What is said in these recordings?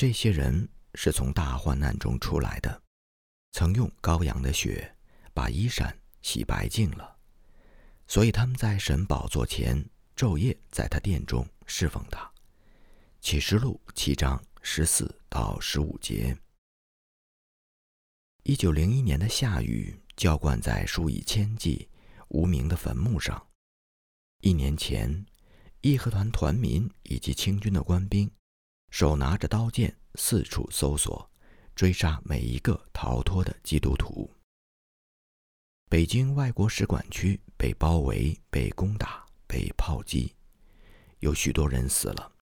这些人是从大患难中出来的，曾用羔羊的血把衣衫洗白净了，所以他们在神宝座前昼夜在他殿中侍奉他。启示录七章十四到十五节。一九零一年的下雨浇灌在数以千计无名的坟墓上。一年前，义和团团民以及清军的官兵，手拿着刀剑，四处搜索，追杀每一个逃脱的基督徒。北京外国使馆区被包围、被攻打、被炮击，有许多人死了。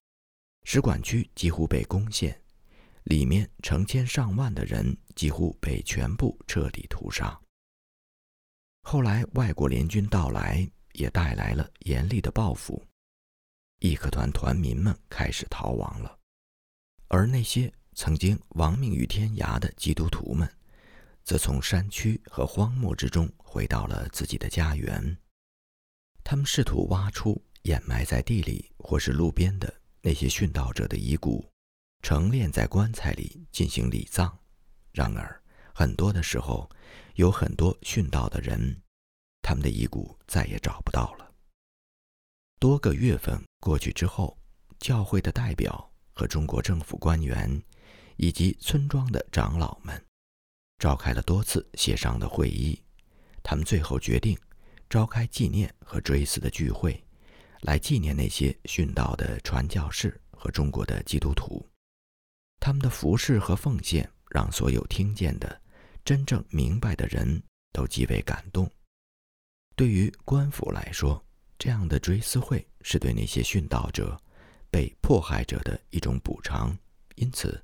使馆区几乎被攻陷，里面成千上万的人几乎被全部彻底屠杀。后来，外国联军到来。也带来了严厉的报复，义和团团民们开始逃亡了，而那些曾经亡命于天涯的基督徒们，则从山区和荒漠之中回到了自己的家园。他们试图挖出掩埋在地里或是路边的那些殉道者的遗骨，盛殓在棺材里进行礼葬。然而，很多的时候，有很多殉道的人。他们的遗骨再也找不到了。多个月份过去之后，教会的代表和中国政府官员，以及村庄的长老们，召开了多次协商的会议。他们最后决定召开纪念和追思的聚会，来纪念那些殉道的传教士和中国的基督徒。他们的服饰和奉献让所有听见的、真正明白的人都极为感动。对于官府来说，这样的追思会是对那些殉道者、被迫害者的一种补偿，因此，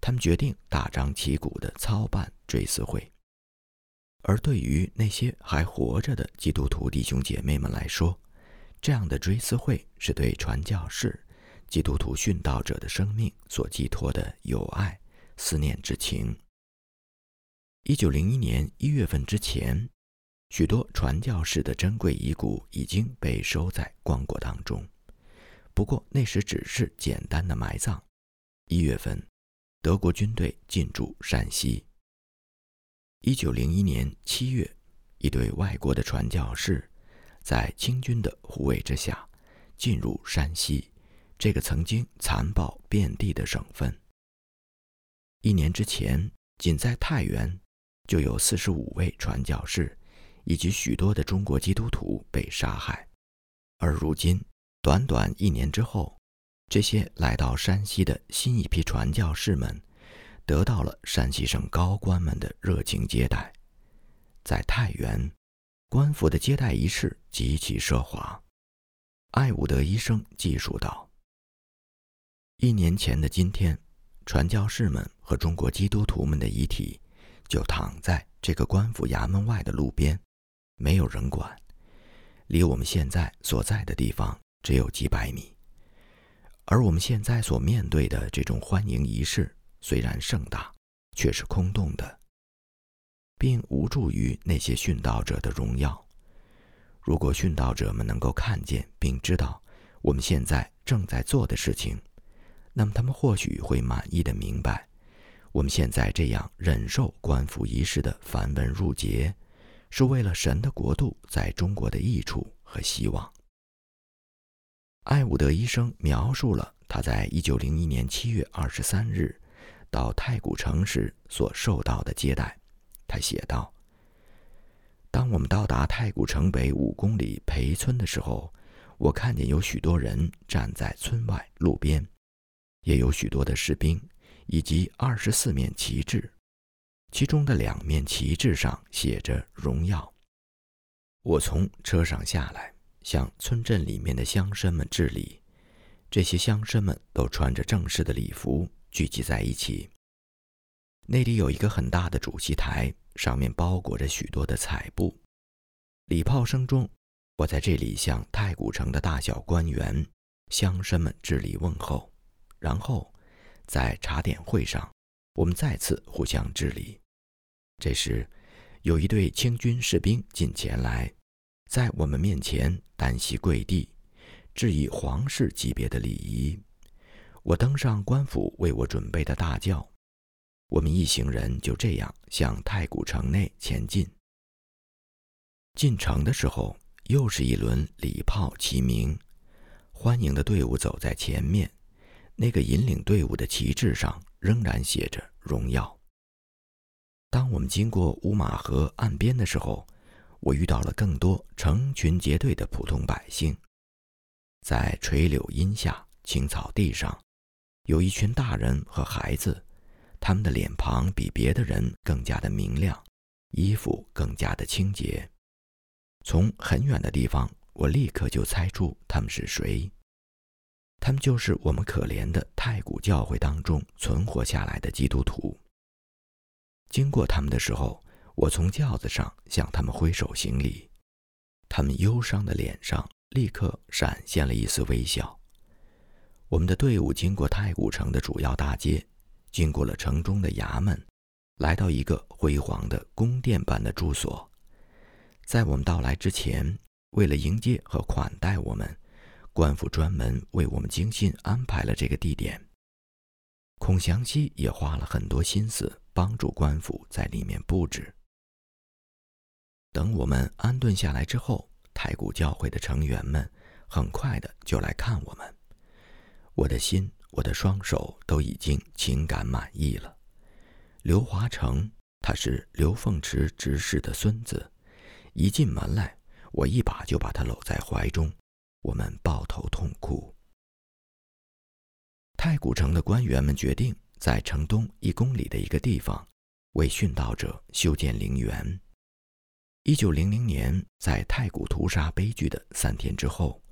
他们决定大张旗鼓地操办追思会。而对于那些还活着的基督徒弟兄姐妹们来说，这样的追思会是对传教士、基督徒殉道者的生命所寄托的友爱、思念之情。一九零一年一月份之前。许多传教士的珍贵遗骨已经被收在棺椁当中，不过那时只是简单的埋葬。一月份，德国军队进驻山西。一九零一年七月，一对外国的传教士，在清军的护卫之下，进入山西这个曾经残暴遍地的省份。一年之前，仅在太原，就有四十五位传教士。以及许多的中国基督徒被杀害，而如今短短一年之后，这些来到山西的新一批传教士们，得到了山西省高官们的热情接待。在太原，官府的接待仪式极其奢华。艾伍德医生记述道：“一年前的今天，传教士们和中国基督徒们的遗体，就躺在这个官府衙门外的路边。”没有人管，离我们现在所在的地方只有几百米。而我们现在所面对的这种欢迎仪式，虽然盛大，却是空洞的，并无助于那些殉道者的荣耀。如果殉道者们能够看见并知道我们现在正在做的事情，那么他们或许会满意的明白，我们现在这样忍受官府仪式的繁文缛节。是为了神的国度在中国的益处和希望。艾伍德医生描述了他在一九零一年七月二十三日到太古城时所受到的接待。他写道：“当我们到达太古城北五公里裴村的时候，我看见有许多人站在村外路边，也有许多的士兵以及二十四面旗帜。”其中的两面旗帜上写着“荣耀”。我从车上下来，向村镇里面的乡绅们致礼。这些乡绅们都穿着正式的礼服，聚集在一起。那里有一个很大的主席台，上面包裹着许多的彩布。礼炮声中，我在这里向太古城的大小官员、乡绅们致礼问候。然后，在茶点会上。我们再次互相致礼。这时，有一队清军士兵进前来，在我们面前单膝跪地，致以皇室级别的礼仪。我登上官府为我准备的大轿，我们一行人就这样向太古城内前进。进城的时候，又是一轮礼炮齐鸣，欢迎的队伍走在前面，那个引领队伍的旗帜上仍然写着“荣耀”。当我们经过乌马河岸边的时候，我遇到了更多成群结队的普通百姓，在垂柳荫下、青草地上，有一群大人和孩子，他们的脸庞比别的人更加的明亮，衣服更加的清洁。从很远的地方，我立刻就猜出他们是谁。他们就是我们可怜的太古教会当中存活下来的基督徒。经过他们的时候，我从轿子上向他们挥手行礼，他们忧伤的脸上立刻闪现了一丝微笑。我们的队伍经过太古城的主要大街，经过了城中的衙门，来到一个辉煌的宫殿般的住所。在我们到来之前，为了迎接和款待我们，官府专门为我们精心安排了这个地点。孔祥熙也花了很多心思。帮助官府在里面布置。等我们安顿下来之后，太古教会的成员们很快的就来看我们。我的心，我的双手都已经情感满意了。刘华成，他是刘凤池执事的孙子，一进门来，我一把就把他搂在怀中，我们抱头痛哭。太古城的官员们决定。在城东一公里的一个地方，为殉道者修建陵园。一九零零年，在太古屠杀悲剧的三天之后，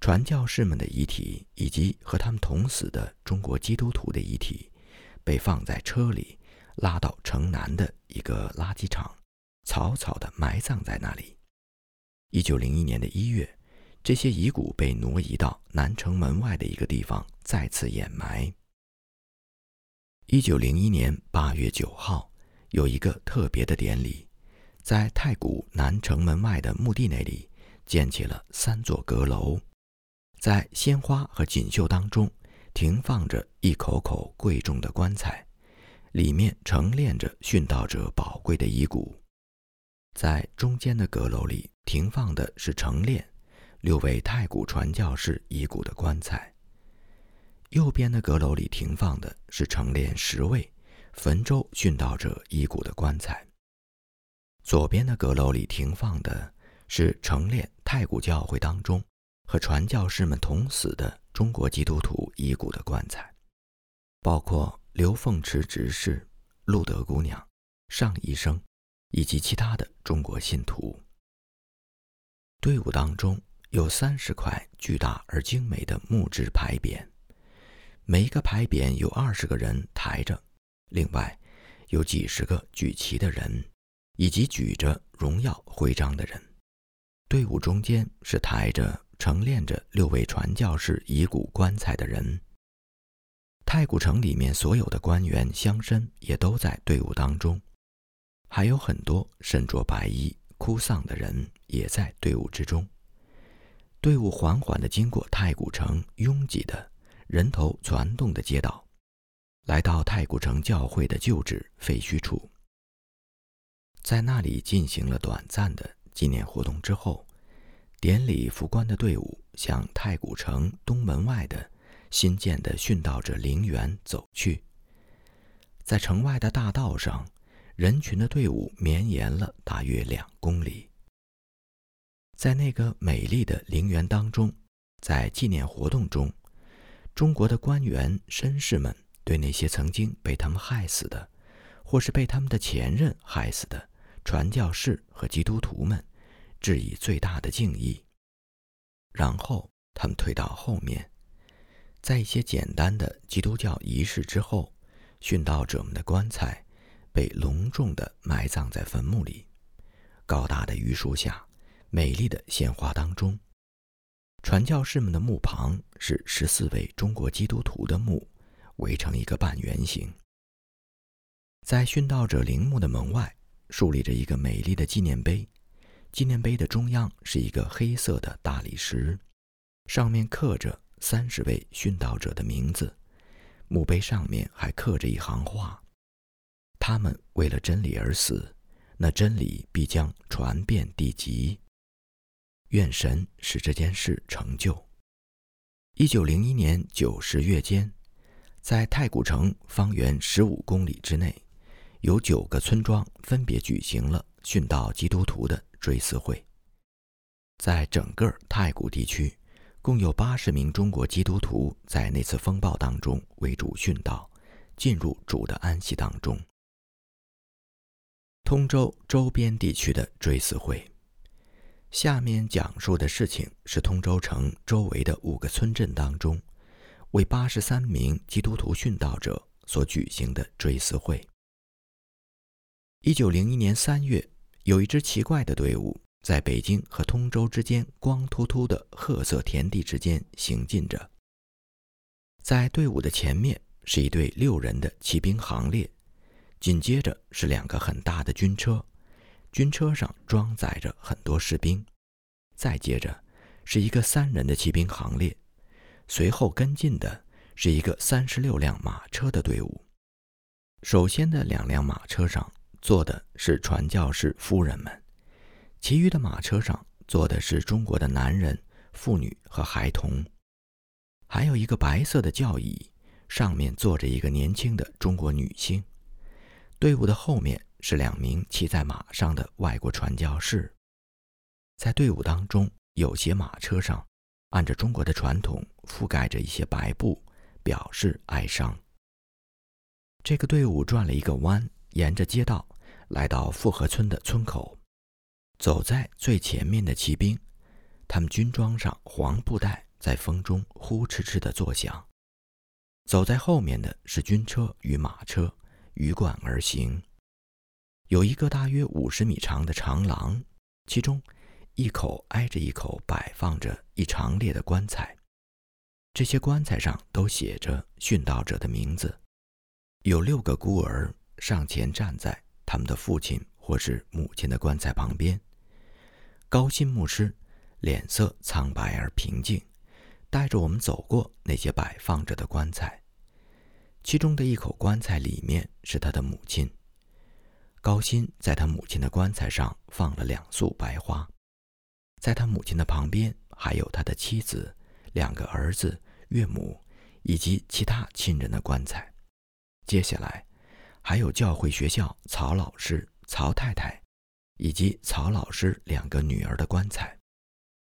传教士们的遗体以及和他们同死的中国基督徒的遗体，被放在车里，拉到城南的一个垃圾场，草草地埋葬在那里。一九零一年的一月，这些遗骨被挪移到南城门外的一个地方，再次掩埋。一九零一年八月九号，有一个特别的典礼，在太古南城门外的墓地那里建起了三座阁楼，在鲜花和锦绣当中停放着一口口贵重的棺材，里面陈列着殉道者宝贵的遗骨。在中间的阁楼里停放的是陈列六位太古传教士遗骨的棺材。右边的阁楼里停放的是陈列十位汾州殉道者遗骨的棺材。左边的阁楼里停放的是陈列太古教会当中和传教士们同死的中国基督徒遗骨的棺材，包括刘凤池执事、路德姑娘、尚医生以及其他的中国信徒。队伍当中有三十块巨大而精美的木质牌匾。每一个牌匾有二十个人抬着，另外有几十个举旗的人，以及举着荣耀徽章的人。队伍中间是抬着陈列着六位传教士遗骨棺材的人。太古城里面所有的官员乡绅也都在队伍当中，还有很多身着白衣哭丧的人也在队伍之中。队伍缓缓地经过太古城拥挤的。人头攒动的街道，来到太古城教会的旧址废墟处，在那里进行了短暂的纪念活动之后，典礼服官的队伍向太古城东门外的新建的殉道者陵园走去。在城外的大道上，人群的队伍绵延了大约两公里。在那个美丽的陵园当中，在纪念活动中。中国的官员、绅士们对那些曾经被他们害死的，或是被他们的前任害死的传教士和基督徒们，致以最大的敬意。然后他们退到后面，在一些简单的基督教仪式之后，殉道者们的棺材被隆重地埋葬在坟墓里，高大的榆树下，美丽的鲜花当中。传教士们的墓旁是十四位中国基督徒的墓，围成一个半圆形。在殉道者陵墓的门外，竖立着一个美丽的纪念碑。纪念碑的中央是一个黑色的大理石，上面刻着三十位殉道者的名字，墓碑上面还刻着一行话：“他们为了真理而死，那真理必将传遍地极。愿神使这件事成就。”一九零一年九十月间，在太古城方圆十五公里之内，有九个村庄分别举行了殉道基督徒的追思会。在整个太古地区，共有八十名中国基督徒在那次风暴当中为主殉道，进入主的安息当中。通州周边地区的追思会。下面讲述的事情是通州城周围的五个村镇当中，为八十三名基督徒殉道者所举行的追思会。一九零一年三月，有一支奇怪的队伍在北京和通州之间光秃秃的褐色田地之间行进着。在队伍的前面是一队六人的骑兵行列，紧接着是两个很大的军车。军车上装载着很多士兵，再接着是一个三人的骑兵行列，随后跟进的是一个三十六辆马车的队伍。首先的两辆马车上坐的是传教士夫人们，其余的马车上坐的是中国的男人、妇女和孩童，还有一个白色的轿椅，上面坐着一个年轻的中国女性。队伍的后面。是两名骑在马上的外国传教士，在队伍当中，有些马车上按着中国的传统覆盖着一些白布，表示哀伤。这个队伍转了一个弯，沿着街道来到富河村的村口。走在最前面的骑兵，他们军装上黄布带在风中呼哧哧地作响；走在后面的是军车与马车，鱼贯而行。有一个大约五十米长的长廊，其中一口挨着一口摆放着一长列的棺材，这些棺材上都写着殉道者的名字。有六个孤儿上前站在他们的父亲或是母亲的棺材旁边。高新牧师脸色苍白而平静，带着我们走过那些摆放着的棺材，其中的一口棺材里面是他的母亲。高薪在他母亲的棺材上放了两束白花，在他母亲的旁边还有他的妻子、两个儿子、岳母以及其他亲人的棺材。接下来，还有教会学校曹老师、曹太太以及曹老师两个女儿的棺材。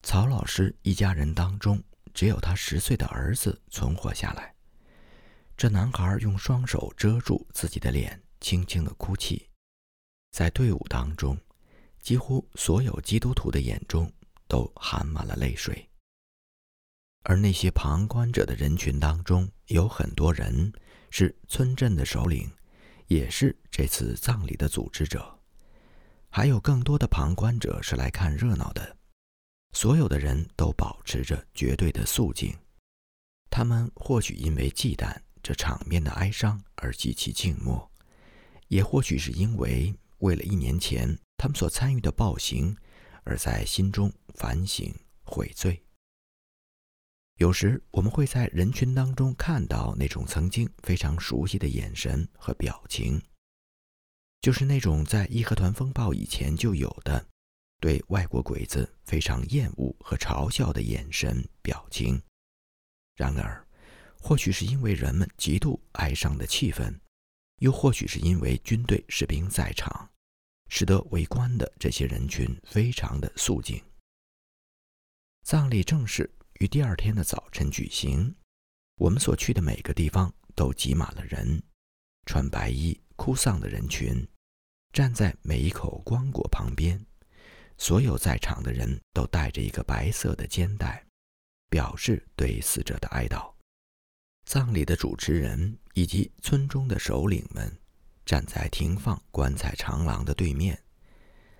曹老师一家人当中，只有他十岁的儿子存活下来。这男孩用双手遮住自己的脸，轻轻的哭泣。在队伍当中，几乎所有基督徒的眼中都含满了泪水。而那些旁观者的人群当中，有很多人是村镇的首领，也是这次葬礼的组织者，还有更多的旁观者是来看热闹的。所有的人都保持着绝对的肃静，他们或许因为忌惮这场面的哀伤而极其静默，也或许是因为。为了一年前他们所参与的暴行，而在心中反省悔罪。有时我们会在人群当中看到那种曾经非常熟悉的眼神和表情，就是那种在义和团风暴以前就有的对外国鬼子非常厌恶和嘲笑的眼神表情。然而，或许是因为人们极度哀伤的气氛，又或许是因为军队士兵在场。使得围观的这些人群非常的肃静。葬礼正式于第二天的早晨举行，我们所去的每个地方都挤满了人，穿白衣哭丧的人群站在每一口棺椁旁边，所有在场的人都带着一个白色的肩带，表示对死者的哀悼。葬礼的主持人以及村中的首领们。站在停放棺材长廊的对面，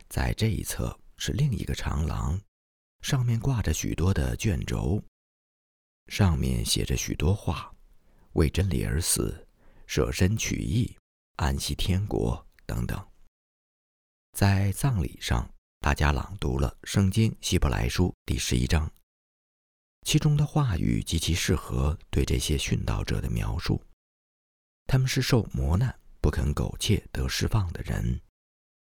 在这一侧是另一个长廊，上面挂着许多的卷轴，上面写着许多话：“为真理而死，舍身取义，安息天国”等等。在葬礼上，大家朗读了《圣经·希伯来书》第十一章。其中的话语极其适合对这些殉道者的描述。他们是受磨难、不肯苟且得释放的人，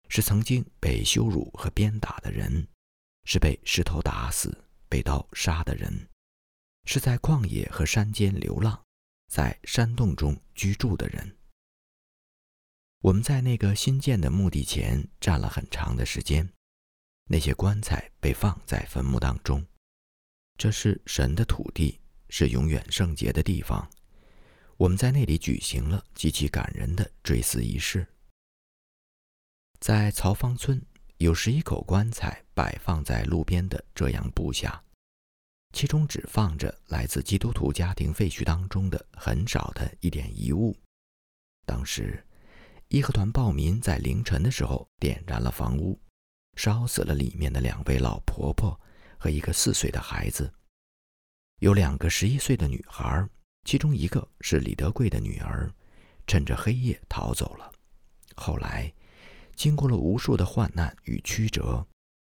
是曾经被羞辱和鞭打的人，是被石头打死、被刀杀的人，是在旷野和山间流浪、在山洞中居住的人。我们在那个新建的墓地前站了很长的时间，那些棺材被放在坟墓当中。这是神的土地，是永远圣洁的地方。我们在那里举行了极其感人的追思仪式。在曹芳村，有十一口棺材摆放在路边的遮阳布下，其中只放着来自基督徒家庭废墟当中的很少的一点遗物。当时。义和团暴民在凌晨的时候点燃了房屋，烧死了里面的两位老婆婆和一个四岁的孩子。有两个十一岁的女孩，其中一个是李德贵的女儿，趁着黑夜逃走了。后来，经过了无数的患难与曲折，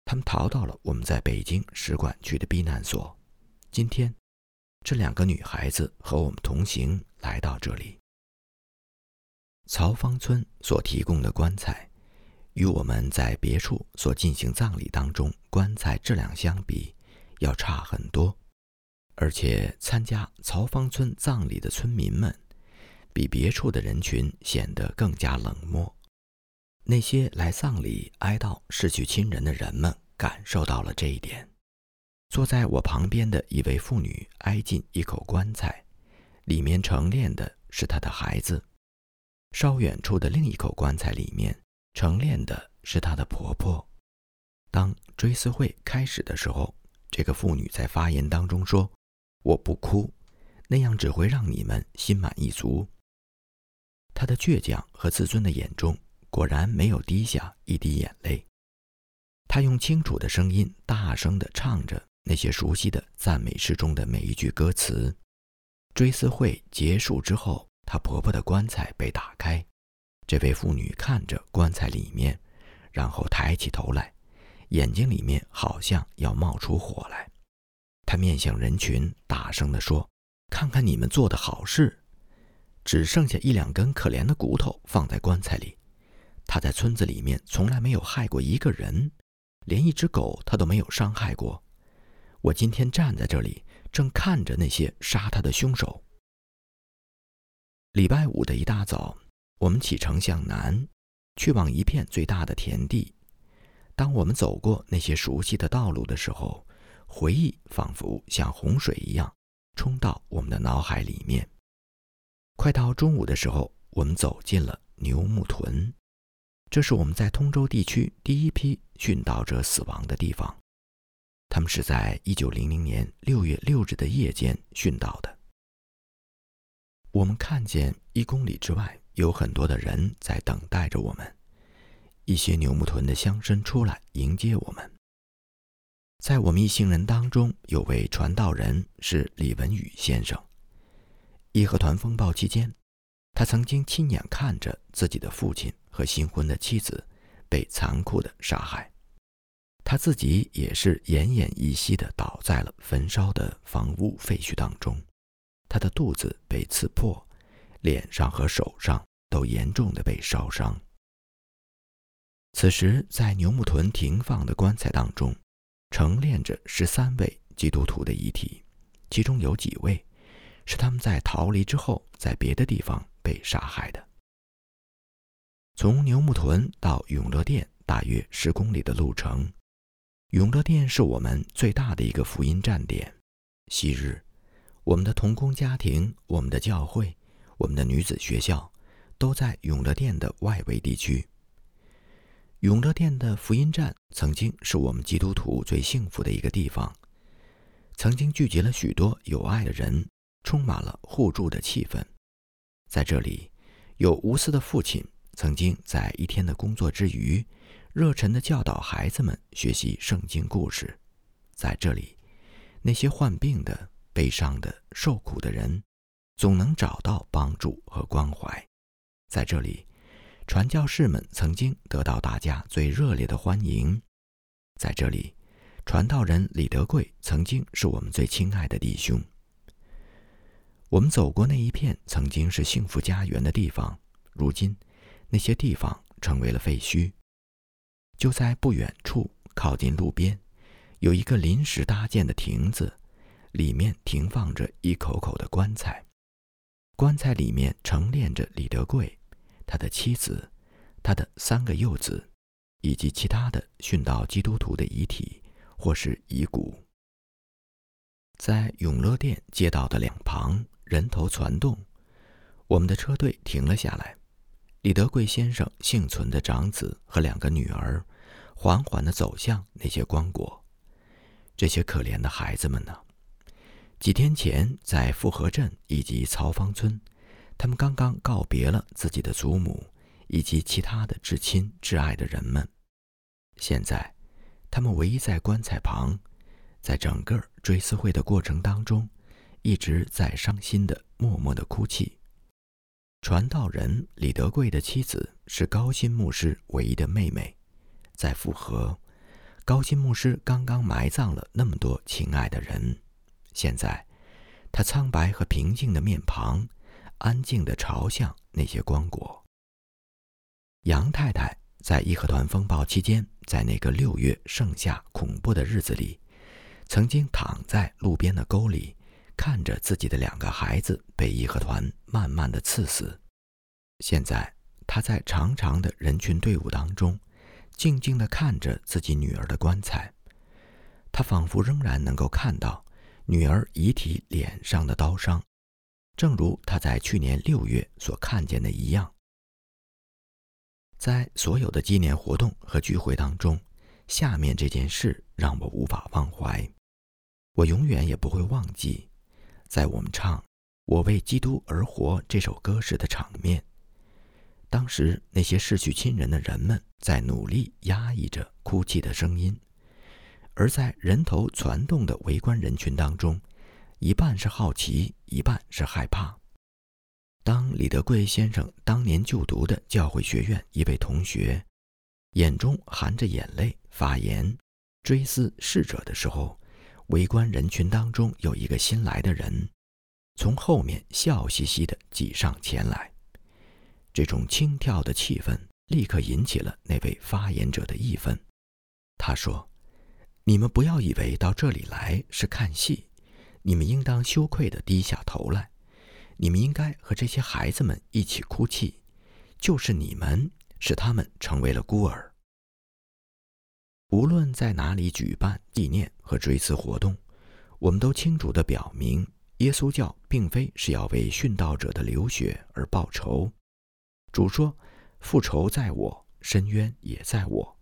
他们逃到了我们在北京使馆区的避难所。今天，这两个女孩子和我们同行来到这里。曹芳村所提供的棺材，与我们在别处所进行葬礼当中棺材质量相比，要差很多。而且参加曹芳村葬礼的村民们，比别处的人群显得更加冷漠。那些来葬礼哀悼逝去亲人的人们感受到了这一点。坐在我旁边的一位妇女挨进一口棺材，里面盛殓的是她的孩子。稍远处的另一口棺材里面盛殓的是她的婆婆。当追思会开始的时候，这个妇女在发言当中说：“我不哭，那样只会让你们心满意足。”她的倔强和自尊的眼中果然没有滴下一滴眼泪。他用清楚的声音大声地唱着那些熟悉的赞美诗中的每一句歌词。追思会结束之后。她婆婆的棺材被打开，这位妇女看着棺材里面，然后抬起头来，眼睛里面好像要冒出火来。她面向人群，大声地说：“看看你们做的好事，只剩下一两根可怜的骨头放在棺材里。他在村子里面从来没有害过一个人，连一只狗他都没有伤害过。我今天站在这里，正看着那些杀他的凶手。”礼拜五的一大早，我们启程向南，去往一片最大的田地。当我们走过那些熟悉的道路的时候，回忆仿佛像洪水一样冲到我们的脑海里面。快到中午的时候，我们走进了牛木屯，这是我们在通州地区第一批殉道者死亡的地方。他们是在一九零零年六月六日的夜间殉道的。我们看见一公里之外有很多的人在等待着我们，一些牛木屯的乡绅出来迎接我们。在我们一行人当中，有位传道人是李文宇先生。义和团风暴期间，他曾经亲眼看着自己的父亲和新婚的妻子被残酷的杀害，他自己也是奄奄一息的倒在了焚烧的房屋废墟当中。他的肚子被刺破，脸上和手上都严重的被烧伤。此时，在牛木屯停放的棺材当中，陈列着十三位基督徒的遗体，其中有几位是他们在逃离之后在别的地方被杀害的。从牛木屯到永乐殿大约十公里的路程，永乐殿是我们最大的一个福音站点。昔日。我们的童工家庭、我们的教会、我们的女子学校，都在永乐殿的外围地区。永乐殿的福音站曾经是我们基督徒最幸福的一个地方，曾经聚集了许多有爱的人，充满了互助的气氛。在这里，有无私的父亲曾经在一天的工作之余，热忱地教导孩子们学习圣经故事。在这里，那些患病的。悲伤的、受苦的人，总能找到帮助和关怀。在这里，传教士们曾经得到大家最热烈的欢迎。在这里，传道人李德贵曾经是我们最亲爱的弟兄。我们走过那一片曾经是幸福家园的地方，如今那些地方成为了废墟。就在不远处，靠近路边，有一个临时搭建的亭子，里面停放着一口口的棺材，棺材里面陈列着李德贵、他的妻子、他的三个幼子，以及其他的殉道基督徒的遗体。或是遗骨，在永乐殿街道的两旁，人头攒动。我们的车队停了下来。李德贵先生幸存的长子和两个女儿，缓缓地走向那些棺椁。这些可怜的孩子们呢？几天前在富河镇以及曹方村，他们刚刚告别了自己的祖母以及其他的至亲至爱的人们。现在。他们围在棺材旁，在整个追思会的过程当中，一直在伤心的默默的哭泣。传道人李德贵的妻子是高新牧师唯一的妹妹，在复合。高新牧师刚刚埋葬了那么多亲爱的人，现在他苍白和平静的面庞，安静地朝向那些棺椁。杨太太。在义和团风暴期间，在那个六月盛夏恐怖的日子里，曾经躺在路边的沟里，看着自己的两个孩子被义和团慢慢的刺死。现在，他在长长的人群队伍当中，静静地看着自己女儿的棺材。他仿佛仍然能够看到女儿遗体脸上的刀伤，正如他在去年六月所看见的一样。在所有的纪念活动和聚会当中，下面这件事让我无法忘怀。我永远也不会忘记，在我们唱《我为基督而活》这首歌时的场面。当时那些逝去亲人的人们在努力压抑着哭泣的声音，而在人头攒动的围观人群当中，一半是好奇，一半是害怕。当李德贵先生当年就读的教会学院一位同学，眼中含着眼泪发言追思逝者的时候，围观人群当中有一个新来的人，从后面笑嘻嘻地挤上前来。这种轻佻的气氛立刻引起了那位发言者的义愤。他说：“你们不要以为到这里来是看戏，你们应当羞愧地低下头来。”你们应该和这些孩子们一起哭泣，就是你们使他们成为了孤儿。无论在哪里举办纪念和追思活动，我们都清楚地表明，耶稣教并非是要为殉道者的流血而报仇。主说：“复仇在我，深渊也在我。”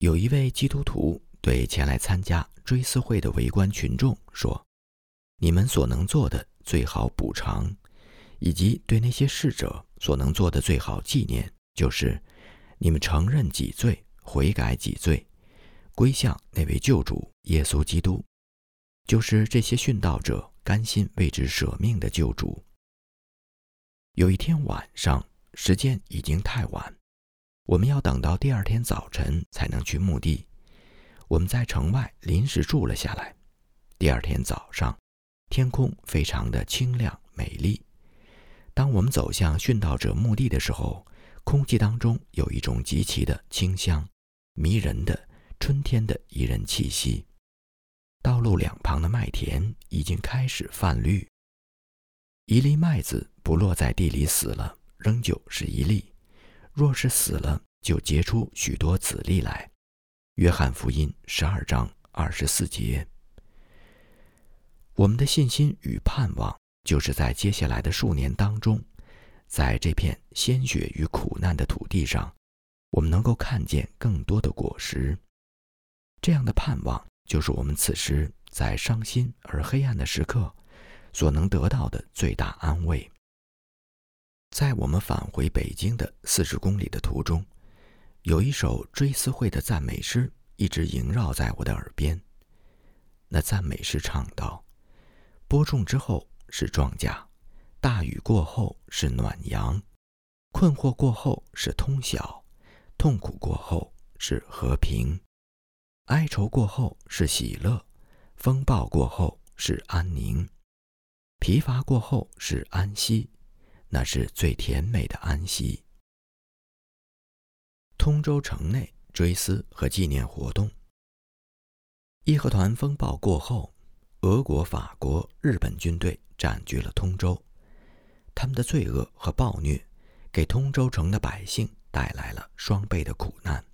有一位基督徒对前来参加追思会的围观群众说：“你们所能做的。”最好补偿，以及对那些逝者所能做的最好纪念，就是你们承认己罪，悔改己罪，归向那位救主耶稣基督，就是这些殉道者甘心为之舍命的救主。有一天晚上，时间已经太晚，我们要等到第二天早晨才能去墓地。我们在城外临时住了下来。第二天早上。天空非常的清亮美丽。当我们走向殉道者墓地的时候，空气当中有一种极其的清香、迷人的春天的宜人气息。道路两旁的麦田已经开始泛绿。一粒麦子不落在地里死了，仍旧是一粒；若是死了，就结出许多子粒来。约翰福音十二章二十四节。我们的信心与盼望，就是在接下来的数年当中，在这片鲜血与苦难的土地上，我们能够看见更多的果实。这样的盼望，就是我们此时在伤心而黑暗的时刻，所能得到的最大安慰。在我们返回北京的四十公里的途中，有一首追思会的赞美诗一直萦绕在我的耳边。那赞美诗唱道。播种之后是庄稼，大雨过后是暖阳，困惑过后是通晓，痛苦过后是和平，哀愁过后是喜乐，风暴过后是安宁，疲乏过后是安息，那是最甜美的安息。通州城内追思和纪念活动。义和团风暴过后，俄国、法国、日本军队占据了通州，他们的罪恶和暴虐，给通州城的百姓带来了双倍的苦难。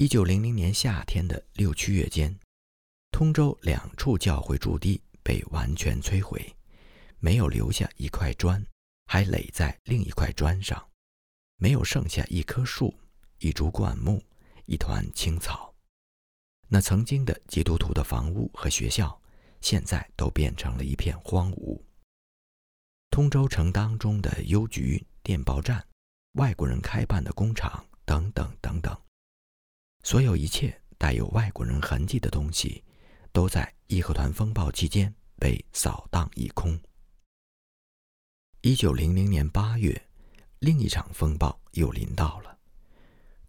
一九零零年夏天的六七月间，通州两处教会驻地被完全摧毁，没有留下一块砖，还垒在另一块砖上，没有剩下一棵树、一株灌木、一团青草。那曾经的基督徒的房屋和学校，现在都变成了一片荒芜。通州城当中的邮局、电报站、外国人开办的工厂等等等等。所有一切带有外国人痕迹的东西，都在义和团风暴期间被扫荡一空。一九零零年八月，另一场风暴又临到了。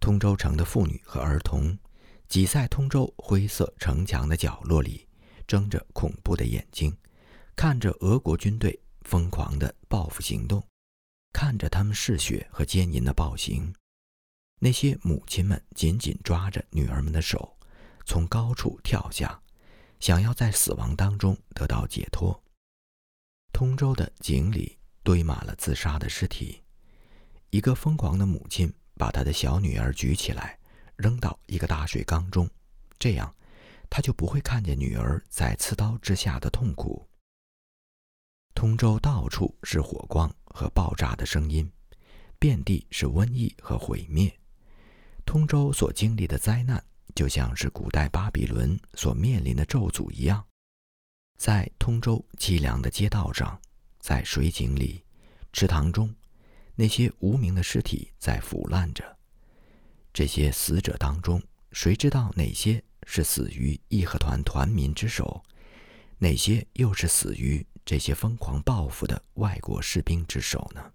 通州城的妇女和儿童挤在通州灰色城墙的角落里，睁着恐怖的眼睛，看着俄国军队疯狂的报复行动，看着他们嗜血和奸淫的暴行。那些母亲们紧紧抓着女儿们的手，从高处跳下，想要在死亡当中得到解脱。通州的井里堆满了自杀的尸体。一个疯狂的母亲把她的小女儿举起来，扔到一个大水缸中，这样，她就不会看见女儿在刺刀之下的痛苦。通州到处是火光和爆炸的声音，遍地是瘟疫和毁灭。通州所经历的灾难，就像是古代巴比伦所面临的咒诅一样。在通州凄凉的街道上，在水井里、池塘中，那些无名的尸体在腐烂着。这些死者当中，谁知道哪些是死于义和团团民之手，哪些又是死于这些疯狂报复的外国士兵之手呢？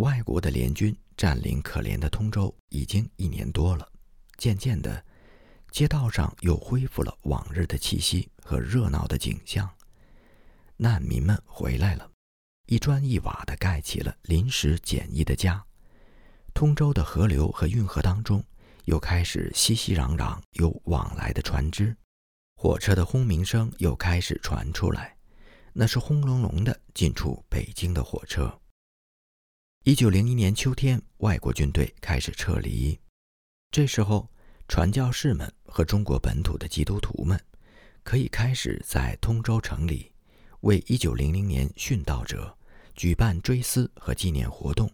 外国的联军。占领可怜的通州已经一年多了，渐渐的，街道上又恢复了往日的气息和热闹的景象。难民们回来了，一砖一瓦的盖起了临时简易的家。通州的河流和运河当中，又开始熙熙攘攘有往来的船只，火车的轰鸣声又开始传出来，那是轰隆隆的进出北京的火车。一九零一年秋天，外国军队开始撤离。这时候，传教士们和中国本土的基督徒们可以开始在通州城里为一九零零年殉道者举办追思和纪念活动，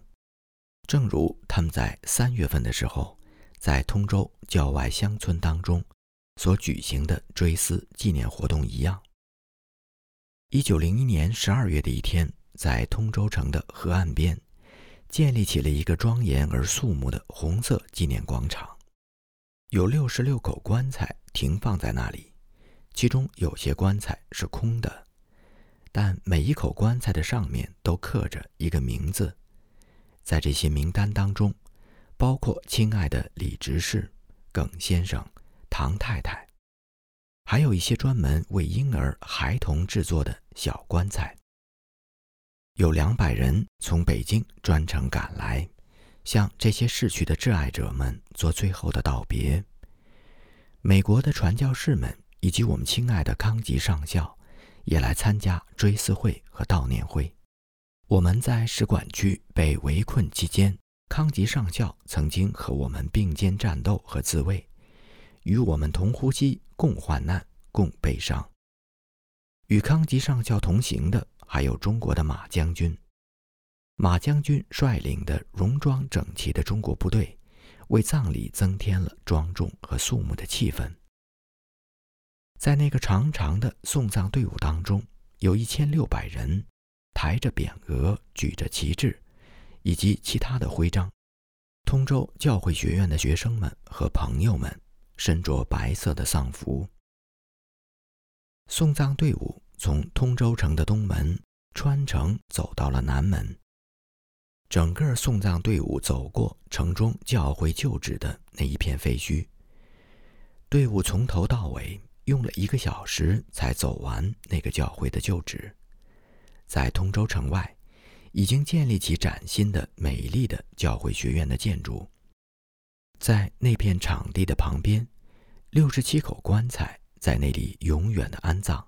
正如他们在三月份的时候在通州郊外乡村当中所举行的追思纪念活动一样。一九零一年十二月的一天，在通州城的河岸边。建立起了一个庄严而肃穆的红色纪念广场，有六十六口棺材停放在那里，其中有些棺材是空的，但每一口棺材的上面都刻着一个名字，在这些名单当中，包括亲爱的李执事、耿先生、唐太太，还有一些专门为婴儿、孩童制作的小棺材。有两百人从北京专程赶来，向这些逝去的挚爱者们做最后的道别。美国的传教士们以及我们亲爱的康吉上校也来参加追思会和悼念会。我们在使馆区被围困期间，康吉上校曾经和我们并肩战斗和自卫，与我们同呼吸、共患难、共悲伤。与康吉上校同行的。还有中国的马将军，马将军率领的戎装整齐的中国部队，为葬礼增添了庄重和肃穆的气氛。在那个长长的送葬队伍当中，有一千六百人，抬着匾额，举着旗帜，以及其他的徽章。通州教会学院的学生们和朋友们，身着白色的丧服。送葬队伍。从通州城的东门穿城走到了南门，整个送葬队伍走过城中教会旧址的那一片废墟，队伍从头到尾用了一个小时才走完那个教会的旧址。在通州城外，已经建立起崭新的、美丽的教会学院的建筑。在那片场地的旁边，六十七口棺材在那里永远的安葬。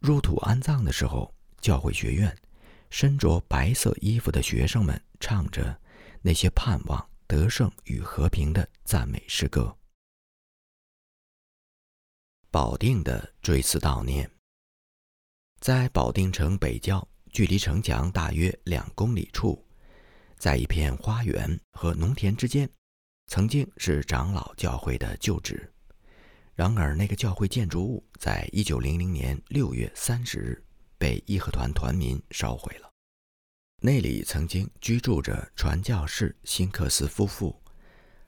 入土安葬的时候，教会学院身着白色衣服的学生们唱着那些盼望得胜与和平的赞美诗歌。保定的追思悼念，在保定城北郊，距离城墙大约两公里处，在一片花园和农田之间。曾经是长老教会的旧址，然而那个教会建筑物在一九零零年六月三十日被义和团团民烧毁了。那里曾经居住着传教士辛克斯夫妇，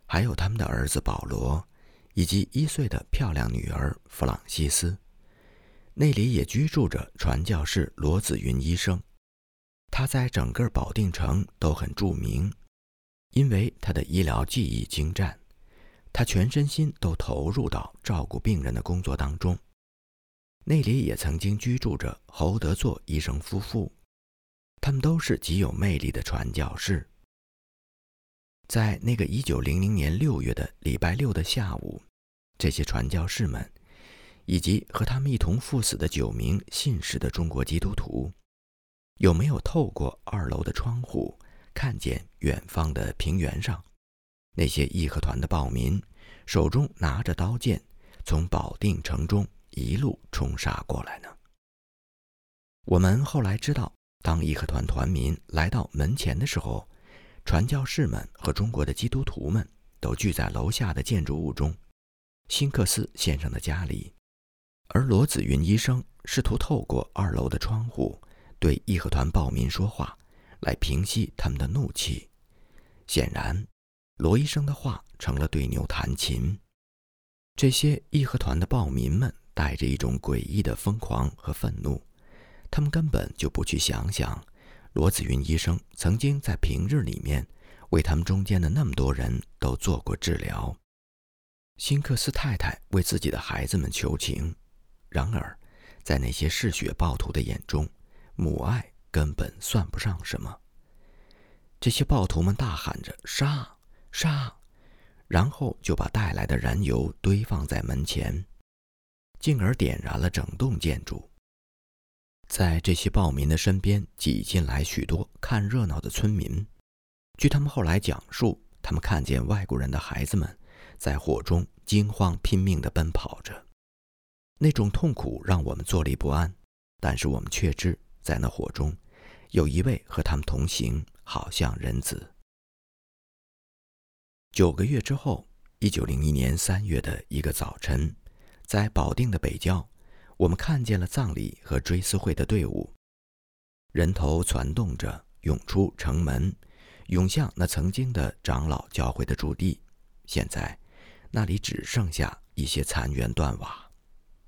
还有他们的儿子保罗，以及一岁的漂亮女儿弗朗西斯。那里也居住着传教士罗子云医生，他在整个保定城都很著名。因为他的医疗技艺精湛，他全身心都投入到照顾病人的工作当中。那里也曾经居住着侯德作医生夫妇，他们都是极有魅力的传教士。在那个一九零零年六月的礼拜六的下午，这些传教士们，以及和他们一同赴死的九名信实的中国基督徒，有没有透过二楼的窗户？看见远方的平原上，那些义和团的暴民手中拿着刀剑，从保定城中一路冲杀过来呢。我们后来知道，当义和团团民来到门前的时候，传教士们和中国的基督徒们都聚在楼下的建筑物中，辛克斯先生的家里，而罗子云医生试图透过二楼的窗户对义和团暴民说话。来平息他们的怒气。显然，罗医生的话成了对牛弹琴。这些义和团的暴民们带着一种诡异的疯狂和愤怒，他们根本就不去想想，罗子云医生曾经在平日里面为他们中间的那么多人都做过治疗。辛克斯太太为自己的孩子们求情，然而，在那些嗜血暴徒的眼中，母爱。根本算不上什么。这些暴徒们大喊着“杀，杀”，然后就把带来的燃油堆放在门前，进而点燃了整栋建筑。在这些暴民的身边挤进来许多看热闹的村民。据他们后来讲述，他们看见外国人的孩子们在火中惊慌拼命地奔跑着，那种痛苦让我们坐立不安。但是我们却知，在那火中。有一位和他们同行，好像人子。九个月之后，一九零一年三月的一个早晨，在保定的北郊，我们看见了葬礼和追思会的队伍，人头攒动着涌出城门，涌向那曾经的长老教会的驻地。现在，那里只剩下一些残垣断瓦，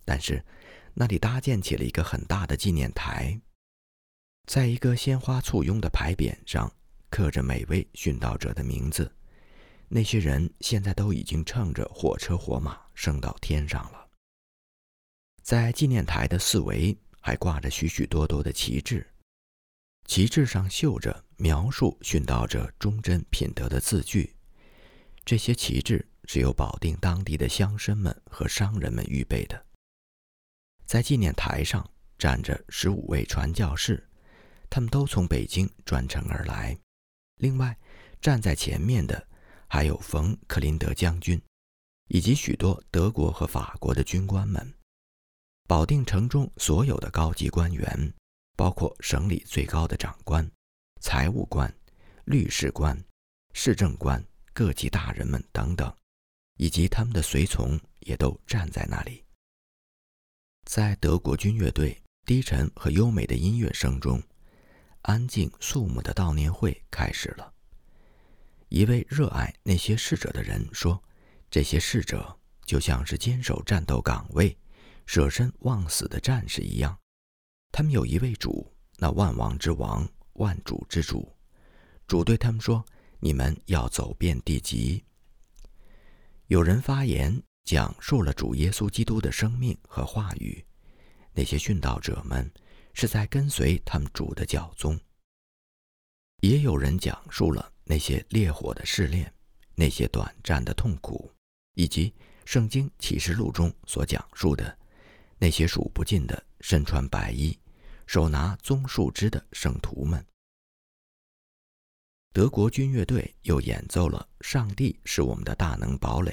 但是那里搭建起了一个很大的纪念台。在一个鲜花簇拥的牌匾上，刻着每位殉道者的名字。那些人现在都已经乘着火车火马升到天上了。在纪念台的四围还挂着许许多多的旗帜，旗帜上绣着描述殉道者忠贞品德的字句。这些旗帜是由保定当地的乡绅们和商人们预备的。在纪念台上站着十五位传教士。他们都从北京专程而来。另外，站在前面的还有冯·克林德将军，以及许多德国和法国的军官们。保定城中所有的高级官员，包括省里最高的长官、财务官、律师官、市政官、各级大人们等等，以及他们的随从，也都站在那里。在德国军乐队低沉和优美的音乐声中。安静肃穆的悼念会开始了。一位热爱那些逝者的人说：“这些逝者就像是坚守战斗岗位、舍身忘死的战士一样。他们有一位主，那万王之王、万主之主。主对他们说：‘你们要走遍地极。’有人发言，讲述了主耶稣基督的生命和话语。那些殉道者们是在跟随他们主的教宗。也有人讲述了那些烈火的试炼，那些短暂的痛苦，以及《圣经启示录》中所讲述的那些数不尽的身穿白衣、手拿棕树枝的圣徒们。德国军乐队又演奏了《上帝是我们的大能堡垒》，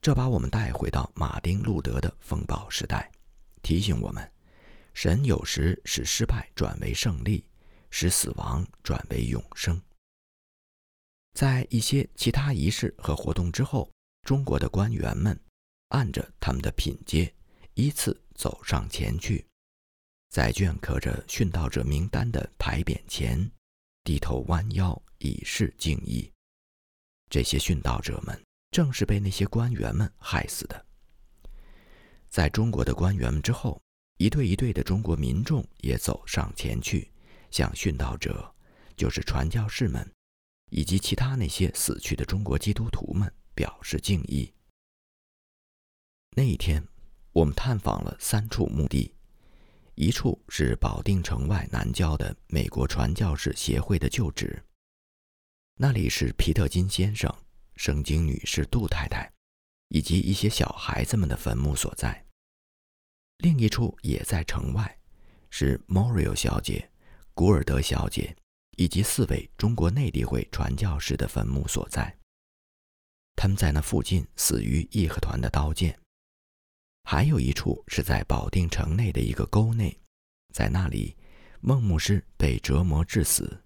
这把我们带回到马丁·路德的风暴时代。提醒我们，神有时使失败转为胜利，使死亡转为永生。在一些其他仪式和活动之后，中国的官员们按着他们的品阶，依次走上前去，在镌刻着殉道者名单的牌匾前，低头弯腰以示敬意。这些殉道者们正是被那些官员们害死的。在中国的官员们之后，一队一队的中国民众也走上前去，向殉道者，就是传教士们，以及其他那些死去的中国基督徒们表示敬意。那一天，我们探访了三处墓地，一处是保定城外南郊的美国传教士协会的旧址，那里是皮特金先生、圣经女士杜太太。以及一些小孩子们的坟墓所在。另一处也在城外，是 Morio 小姐、古尔德小姐以及四位中国内地会传教士的坟墓所在。他们在那附近死于义和团的刀剑。还有一处是在保定城内的一个沟内，在那里，孟牧师被折磨致死，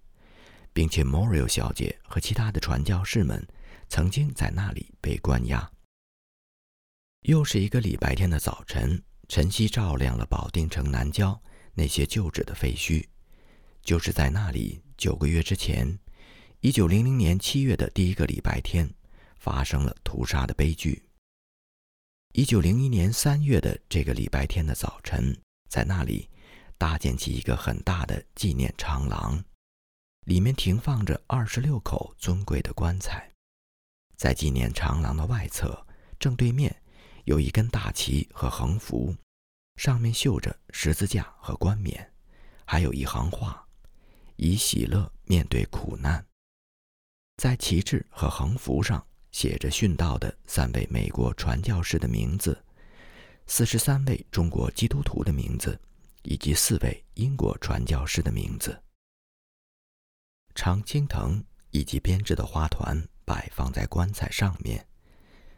并且 Morio 小姐和其他的传教士们曾经在那里被关押。又是一个礼拜天的早晨，晨曦照亮了保定城南郊那些旧址的废墟。就是在那里，九个月之前，一九零零年七月的第一个礼拜天，发生了屠杀的悲剧。一九零一年三月的这个礼拜天的早晨，在那里搭建起一个很大的纪念长廊，里面停放着二十六口尊贵的棺材。在纪念长廊的外侧正对面。有一根大旗和横幅，上面绣着十字架和冠冕，还有一行话：“以喜乐面对苦难。”在旗帜和横幅上写着殉道的三位美国传教士的名字，四十三位中国基督徒的名字，以及四位英国传教士的名字。常青藤以及编织的花团摆放在棺材上面。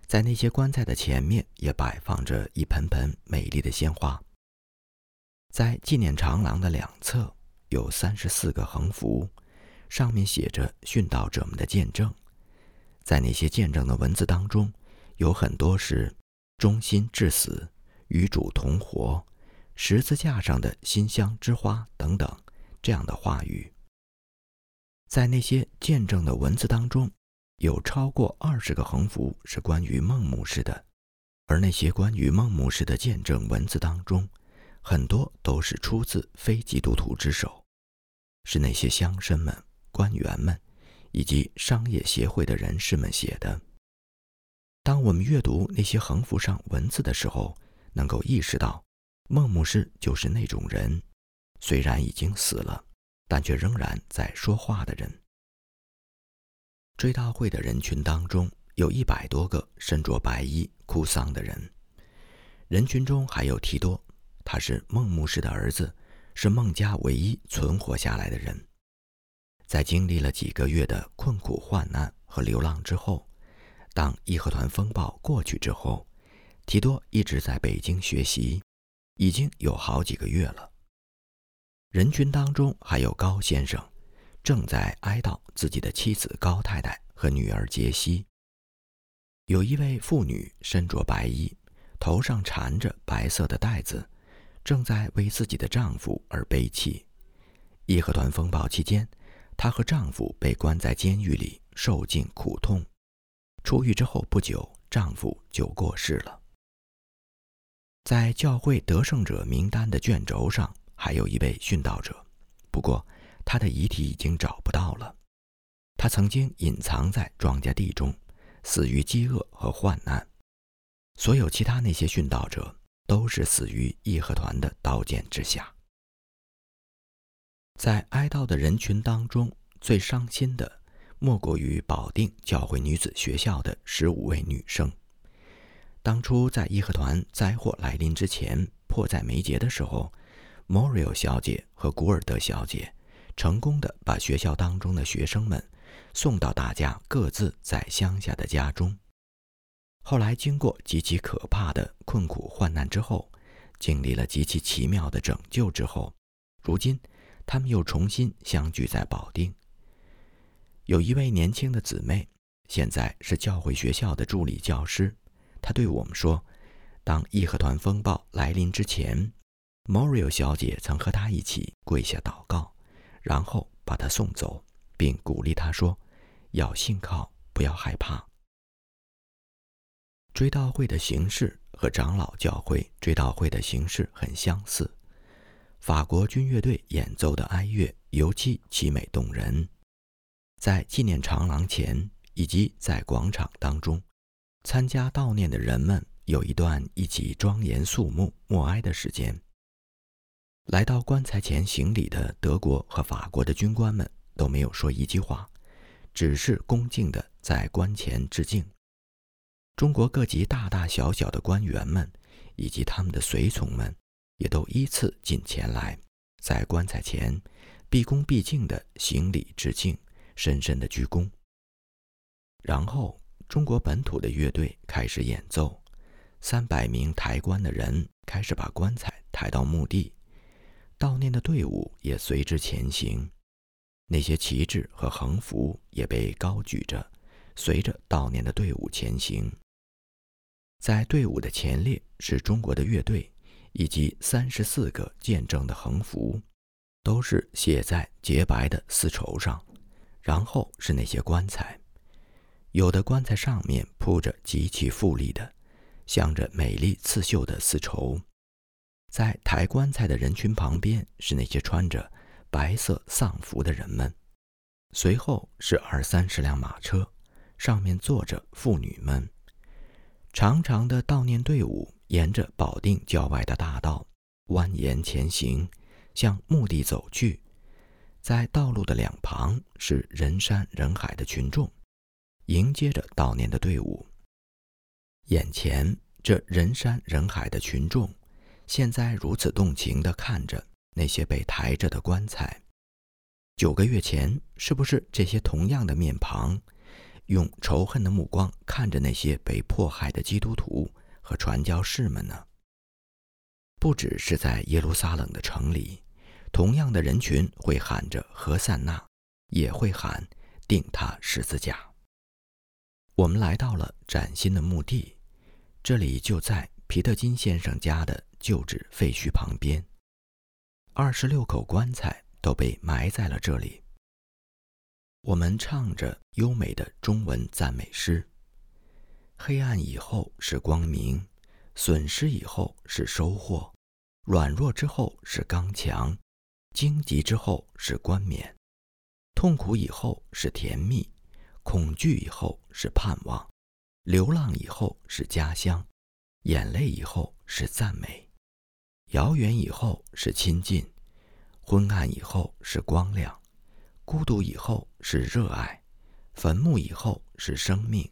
在那些棺材的前面，也摆放着一盆盆美丽的鲜花。在纪念长廊的两侧有三十四个横幅，上面写着殉道者们的见证。在那些见证的文字当中，有很多是“忠心至死”“与主同活”“十字架上的馨香之花”等等这样的话语。在那些见证的文字当中。有超过二十个横幅是关于孟牧师的，而那些关于孟牧师的见证文字当中，很多都是出自非基督徒之手，是那些乡绅们、官员们以及商业协会的人士们写的。当我们阅读那些横幅上文字的时候，能够意识到，孟牧师就是那种人，虽然已经死了，但却仍然在说话的人。追悼会的人群当中，有一百多个身着白衣哭丧的人。人群中还有提多，他是孟牧师的儿子，是孟家唯一存活下来的人。在经历了几个月的困苦患难和流浪之后，当义和团风暴过去之后，提多一直在北京学习，已经有好几个月了。人群当中还有高先生。正在哀悼自己的妻子高太太和女儿杰西。有一位妇女身着白衣，头上缠着白色的带子，正在为自己的丈夫而悲泣。义和团风暴期间，她和丈夫被关在监狱里，受尽苦痛。出狱之后不久，丈夫就过世了。在教会得胜者名单的卷轴上，还有一位殉道者，不过。他的遗体已经找不到了。他曾经隐藏在庄稼地中，死于饥饿和患难。所有其他那些殉道者都是死于义和团的刀剑之下。在哀悼的人群当中，最伤心的莫过于保定教会女子学校的十五位女生。当初在义和团灾祸来临之前，迫在眉睫的时候，莫瑞尔小姐和古尔德小姐成功的把学校当中的学生们送到大家各自在乡下的家中。后来经过极其可怕的困苦患难之后，经历了极其奇妙的拯救之后，如今。他们又重新相聚在保定。有一位年轻的姊妹，现在是教会学校的助理教师。她对我们说：“当义和团风暴来临之前，Morio 小姐曾和她一起跪下祷告，然后把她送走，并鼓励她说：‘要信靠，不要害怕。’追悼会的形式和长老教会追悼会的形式很相似。”法国军乐队演奏的哀乐尤其凄美动人，在纪念长廊前以及在广场当中，参加悼念的人们有一段一起庄严肃穆默哀的时间。来到棺材前行礼的德国和法国的军官们都没有说一句话，只是恭敬地在棺前致敬。中国各级大大小小的官员们以及他们的随从们。也都依次进前来，在棺材前毕恭毕敬地行礼致敬，深深地鞠躬。然后，中国本土的乐队开始演奏，三百名抬棺的人开始把棺材抬到墓地，悼念的队伍也随之前行，那些旗帜和横幅也被高举着，随着悼念的队伍前行。在队伍的前列是中国的乐队。以及三十四个见证的横幅，都是写在洁白的丝绸上。然后是那些棺材，有的棺材上面铺着极其富丽的、镶着美丽刺绣的丝绸。在抬棺材的人群旁边是那些穿着白色丧服的人们，随后是二三十辆马车，上面坐着妇女们。长长的悼念队伍。沿着保定郊外的大道蜿蜒前行，向墓地走去。在道路的两旁是人山人海的群众，迎接着悼念的队伍。眼前这人山人海的群众，现在如此动情地看着那些被抬着的棺材。九个月前，是不是这些同样的面庞，用仇恨的目光看着那些被迫害的基督徒？和传教士们呢？不只是在耶路撒冷的城里，同样的人群会喊着“何塞纳”，也会喊“定他十字架”。我们来到了崭新的墓地，这里就在皮特金先生家的旧址废墟旁边。二十六口棺材都被埋在了这里。我们唱着优美的中文赞美诗。黑暗以后是光明，损失以后是收获，软弱之后是刚强，荆棘之后是冠冕，痛苦以后是甜蜜，恐惧以后是盼望，流浪以后是家乡，眼泪以后是赞美，遥远以后是亲近，昏暗以后是光亮，孤独以后是热爱，坟墓以后是生命。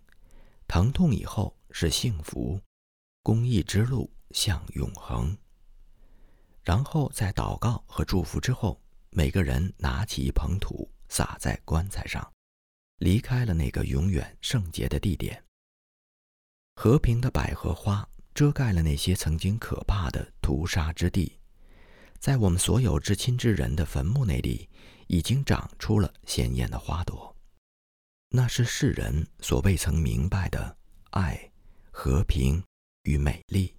疼痛以后是幸福，公益之路向永恒。然后在祷告和祝福之后，每个人拿起一捧土撒在棺材上，离开了那个永远圣洁的地点。和平的百合花遮盖了那些曾经可怕的屠杀之地，在我们所有至亲之人的坟墓那里，已经长出了鲜艳的花朵。那是世人所未曾明白的爱、和平与美丽。